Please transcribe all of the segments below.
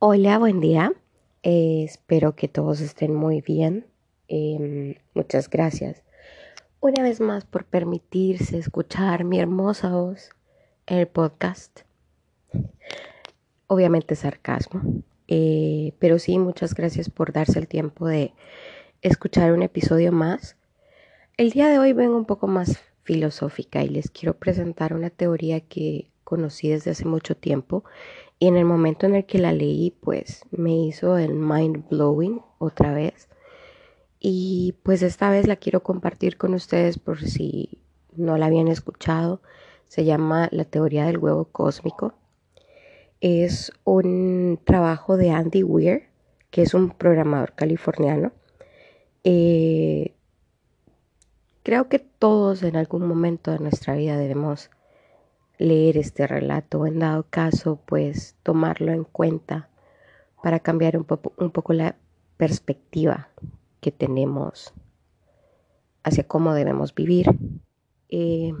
Hola, buen día. Eh, espero que todos estén muy bien. Em, muchas gracias una vez más por permitirse escuchar mi hermosa voz en el podcast. Obviamente sarcasmo, eh, pero sí, muchas gracias por darse el tiempo de escuchar un episodio más. El día de hoy vengo un poco más filosófica y les quiero presentar una teoría que conocí desde hace mucho tiempo y en el momento en el que la leí pues me hizo el mind blowing otra vez y pues esta vez la quiero compartir con ustedes por si no la habían escuchado. Se llama La teoría del huevo cósmico. Es un trabajo de Andy Weir, que es un programador californiano. Eh, creo que todos en algún momento de nuestra vida debemos leer este relato, en dado caso, pues tomarlo en cuenta para cambiar un, un poco la perspectiva que tenemos hacia cómo debemos vivir. Eh,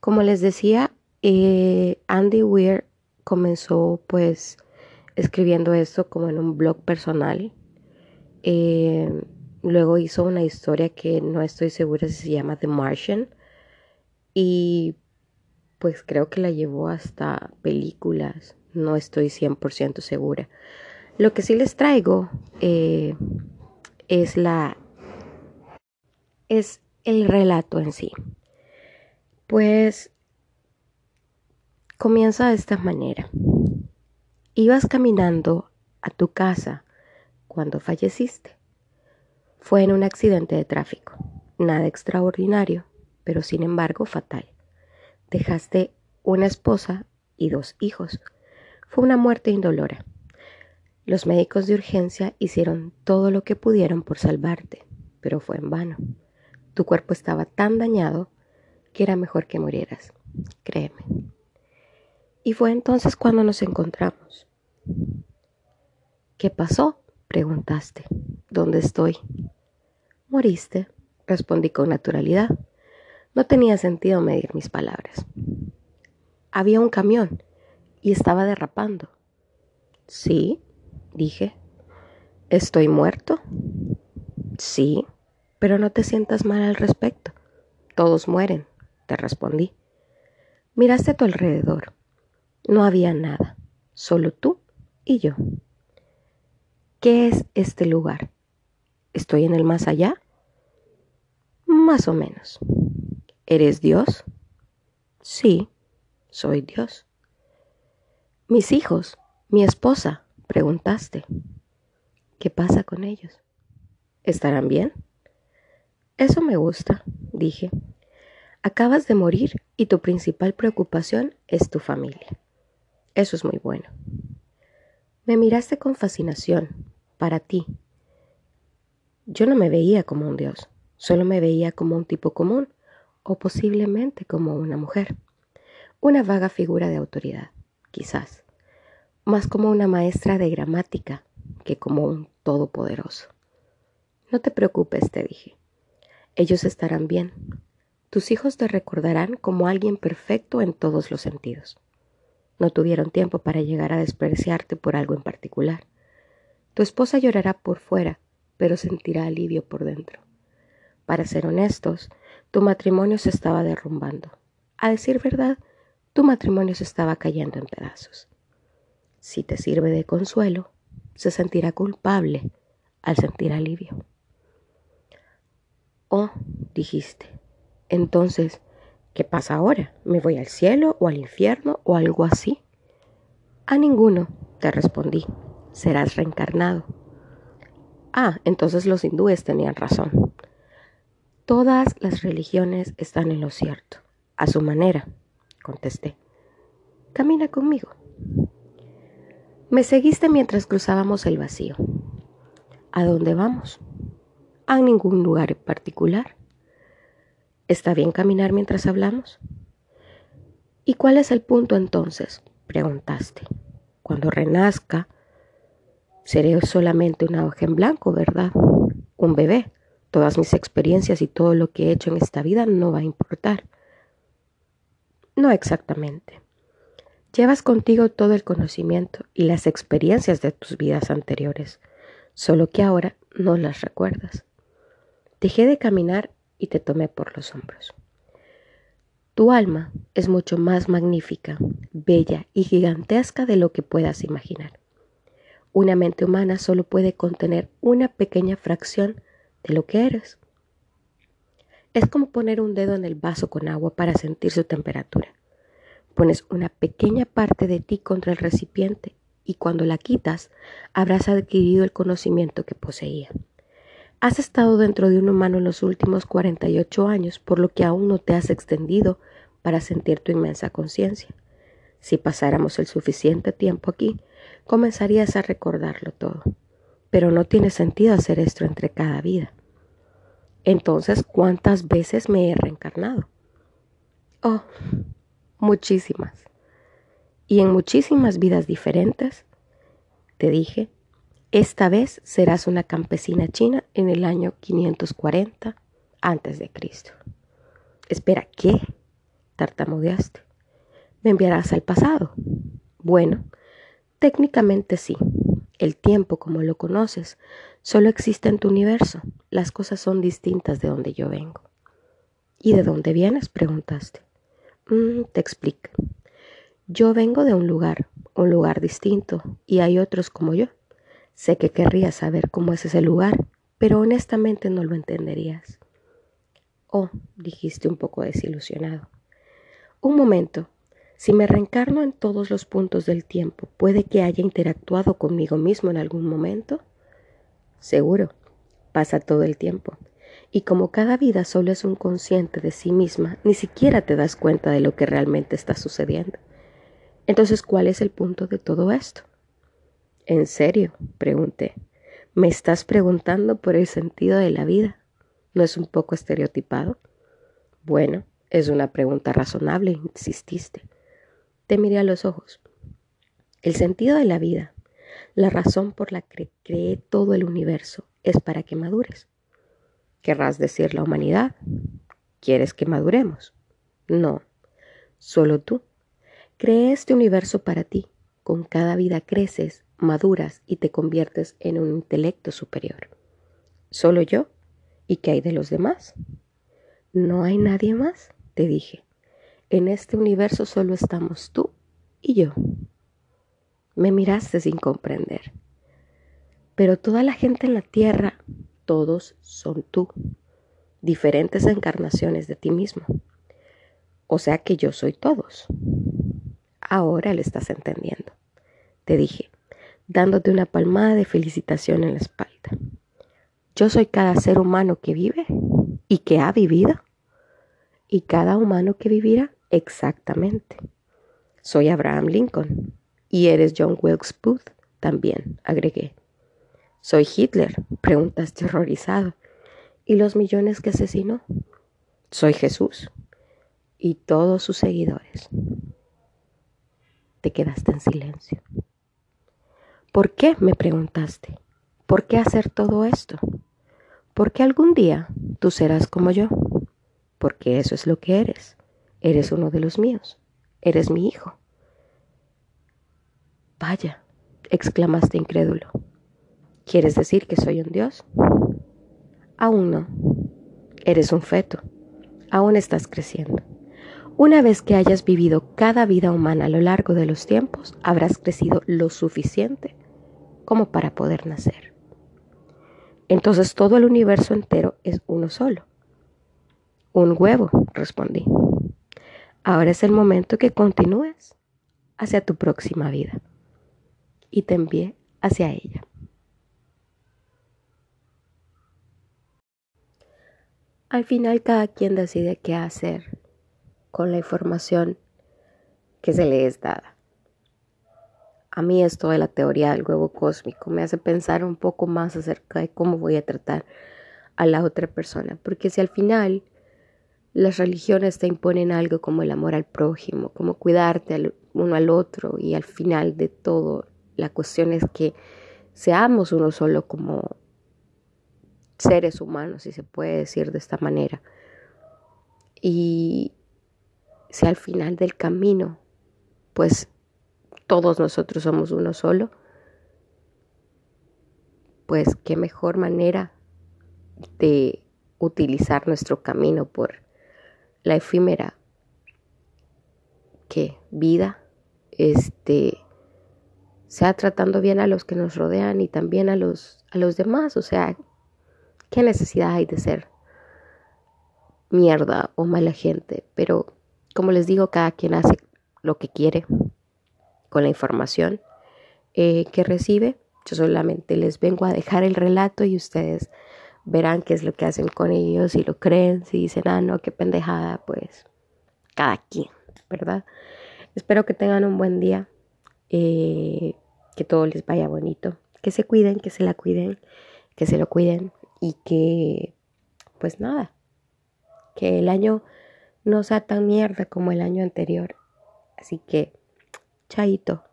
como les decía, eh, Andy Weir comenzó pues escribiendo esto como en un blog personal. Eh, luego hizo una historia que no estoy segura si se llama The Martian. Y pues creo que la llevó hasta películas. No estoy 100% segura. Lo que sí les traigo es la es el relato en sí. Pues comienza de esta manera. Ibas caminando a tu casa cuando falleciste. Fue en un accidente de tráfico, nada extraordinario, pero sin embargo fatal. Dejaste una esposa y dos hijos. Fue una muerte indolora. Los médicos de urgencia hicieron todo lo que pudieron por salvarte, pero fue en vano. Tu cuerpo estaba tan dañado que era mejor que murieras, créeme. Y fue entonces cuando nos encontramos. ¿Qué pasó? preguntaste. ¿Dónde estoy? Moriste, respondí con naturalidad. No tenía sentido medir mis palabras. Había un camión y estaba derrapando. Sí, dije. ¿Estoy muerto? Sí, pero no te sientas mal al respecto. Todos mueren, te respondí. Miraste a tu alrededor. No había nada, solo tú y yo. ¿Qué es este lugar? ¿Estoy en el más allá? Más o menos. ¿Eres Dios? Sí, soy Dios. Mis hijos, mi esposa, Preguntaste, ¿qué pasa con ellos? ¿Estarán bien? Eso me gusta, dije. Acabas de morir y tu principal preocupación es tu familia. Eso es muy bueno. Me miraste con fascinación, para ti. Yo no me veía como un dios, solo me veía como un tipo común o posiblemente como una mujer. Una vaga figura de autoridad, quizás más como una maestra de gramática que como un todopoderoso. No te preocupes, te dije. Ellos estarán bien. Tus hijos te recordarán como alguien perfecto en todos los sentidos. No tuvieron tiempo para llegar a despreciarte por algo en particular. Tu esposa llorará por fuera, pero sentirá alivio por dentro. Para ser honestos, tu matrimonio se estaba derrumbando. A decir verdad, tu matrimonio se estaba cayendo en pedazos. Si te sirve de consuelo, se sentirá culpable al sentir alivio. Oh, dijiste, entonces, ¿qué pasa ahora? ¿Me voy al cielo o al infierno o algo así? A ninguno, te respondí, serás reencarnado. Ah, entonces los hindúes tenían razón. Todas las religiones están en lo cierto, a su manera, contesté. Camina conmigo. Me seguiste mientras cruzábamos el vacío. ¿A dónde vamos? A ningún lugar en particular. ¿Está bien caminar mientras hablamos? ¿Y cuál es el punto entonces? preguntaste. Cuando renazca, seré solamente una hoja en blanco, ¿verdad? Un bebé. Todas mis experiencias y todo lo que he hecho en esta vida no va a importar. No exactamente. Llevas contigo todo el conocimiento y las experiencias de tus vidas anteriores, solo que ahora no las recuerdas. Dejé de caminar y te tomé por los hombros. Tu alma es mucho más magnífica, bella y gigantesca de lo que puedas imaginar. Una mente humana solo puede contener una pequeña fracción de lo que eres. Es como poner un dedo en el vaso con agua para sentir su temperatura. Pones una pequeña parte de ti contra el recipiente y cuando la quitas habrás adquirido el conocimiento que poseía. Has estado dentro de un humano en los últimos 48 años, por lo que aún no te has extendido para sentir tu inmensa conciencia. Si pasáramos el suficiente tiempo aquí, comenzarías a recordarlo todo. Pero no tiene sentido hacer esto entre cada vida. Entonces, ¿cuántas veces me he reencarnado? Oh, muchísimas. Y en muchísimas vidas diferentes, te dije, esta vez serás una campesina china en el año 540 antes de Cristo. Espera, ¿qué? tartamudeaste. ¿Me enviarás al pasado? Bueno, técnicamente sí. El tiempo, como lo conoces, solo existe en tu universo. Las cosas son distintas de donde yo vengo. ¿Y de dónde vienes? preguntaste. Mm, te explico. Yo vengo de un lugar, un lugar distinto, y hay otros como yo. Sé que querrías saber cómo es ese lugar, pero honestamente no lo entenderías. Oh, dijiste un poco desilusionado. Un momento. Si me reencarno en todos los puntos del tiempo, ¿puede que haya interactuado conmigo mismo en algún momento? Seguro. Pasa todo el tiempo. Y como cada vida solo es un consciente de sí misma, ni siquiera te das cuenta de lo que realmente está sucediendo. Entonces, ¿cuál es el punto de todo esto? ¿En serio? pregunté. ¿Me estás preguntando por el sentido de la vida? ¿No es un poco estereotipado? Bueno, es una pregunta razonable, insististe. Te miré a los ojos. El sentido de la vida, la razón por la que creé todo el universo, es para que madures. ¿Querrás decir la humanidad? ¿Quieres que maduremos? No, solo tú. Creé este universo para ti. Con cada vida creces maduras y te conviertes en un intelecto superior. ¿Solo yo? ¿Y qué hay de los demás? No hay nadie más, te dije. En este universo solo estamos tú y yo. Me miraste sin comprender. Pero toda la gente en la tierra, todos son tú, diferentes encarnaciones de ti mismo. O sea que yo soy todos. Ahora le estás entendiendo. Te dije, dándote una palmada de felicitación en la espalda. Yo soy cada ser humano que vive y que ha vivido, y cada humano que vivirá exactamente. Soy Abraham Lincoln y eres John Wilkes Booth también, agregué. Soy Hitler, preguntaste horrorizado. ¿Y los millones que asesinó? Soy Jesús y todos sus seguidores. Te quedaste en silencio. ¿Por qué? me preguntaste. ¿Por qué hacer todo esto? Porque algún día tú serás como yo. Porque eso es lo que eres. Eres uno de los míos. Eres mi hijo. Vaya, exclamaste incrédulo. ¿Quieres decir que soy un dios? Aún no. Eres un feto. Aún estás creciendo. Una vez que hayas vivido cada vida humana a lo largo de los tiempos, habrás crecido lo suficiente como para poder nacer. Entonces todo el universo entero es uno solo. Un huevo, respondí. Ahora es el momento que continúes hacia tu próxima vida. Y te envié hacia ella. Al final cada quien decide qué hacer con la información que se le es dada. A mí esto de la teoría del huevo cósmico me hace pensar un poco más acerca de cómo voy a tratar a la otra persona, porque si al final las religiones te imponen algo como el amor al prójimo, como cuidarte uno al otro y al final de todo la cuestión es que seamos uno solo como seres humanos, si se puede decir de esta manera. Y si al final del camino, pues todos nosotros somos uno solo, pues qué mejor manera de utilizar nuestro camino por la efímera que vida este sea tratando bien a los que nos rodean y también a los a los demás, o sea, qué necesidad hay de ser mierda o mala gente, pero como les digo, cada quien hace lo que quiere con la información eh, que recibe. Yo solamente les vengo a dejar el relato y ustedes verán qué es lo que hacen con ellos, si lo creen, si dicen, ah, no, qué pendejada, pues cada quien, ¿verdad? Espero que tengan un buen día, eh, que todo les vaya bonito, que se cuiden, que se la cuiden, que se lo cuiden y que, pues nada, que el año no sea tan mierda como el año anterior. Así que, chaito.